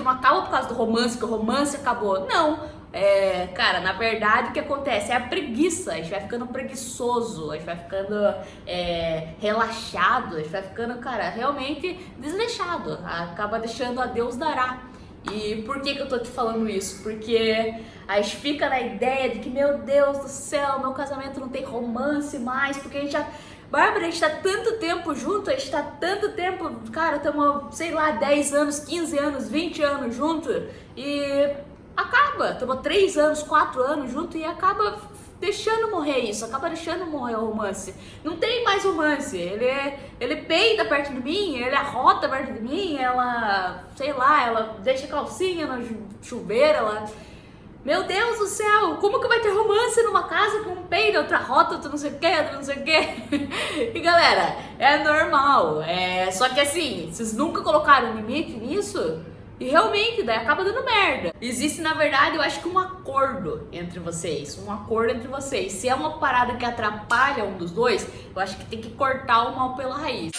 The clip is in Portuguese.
relacionamento não acaba por causa do romance, que o romance acabou. Não. É, cara, na verdade o que acontece é a preguiça, a gente vai ficando preguiçoso, a gente vai ficando é, relaxado, a gente vai ficando, cara, realmente desleixado, acaba deixando a Deus dará. E por que, que eu tô te falando isso? Porque a gente fica na ideia de que, meu Deus do céu, meu casamento não tem romance mais, porque a gente já. Bárbara, a gente tá tanto tempo junto, a gente tá tanto tempo, cara, estamos, sei lá, 10 anos, 15 anos, 20 anos junto e acaba. Estamos 3 anos, 4 anos junto e acaba deixando morrer isso, acaba deixando morrer o romance. Não tem mais romance. Ele ele peida perto de mim, ele arrota perto de mim, ela, sei lá, ela deixa calcinha no chuveiro, ela meu Deus do céu, como que vai ter romance numa casa com um peido, outra rota, outra não sei o que, outra não sei o que? E galera, é normal. É... Só que assim, vocês nunca colocaram limite nisso? E realmente, daí acaba dando merda. Existe, na verdade, eu acho que um acordo entre vocês. Um acordo entre vocês. Se é uma parada que atrapalha um dos dois, eu acho que tem que cortar o mal pela raiz.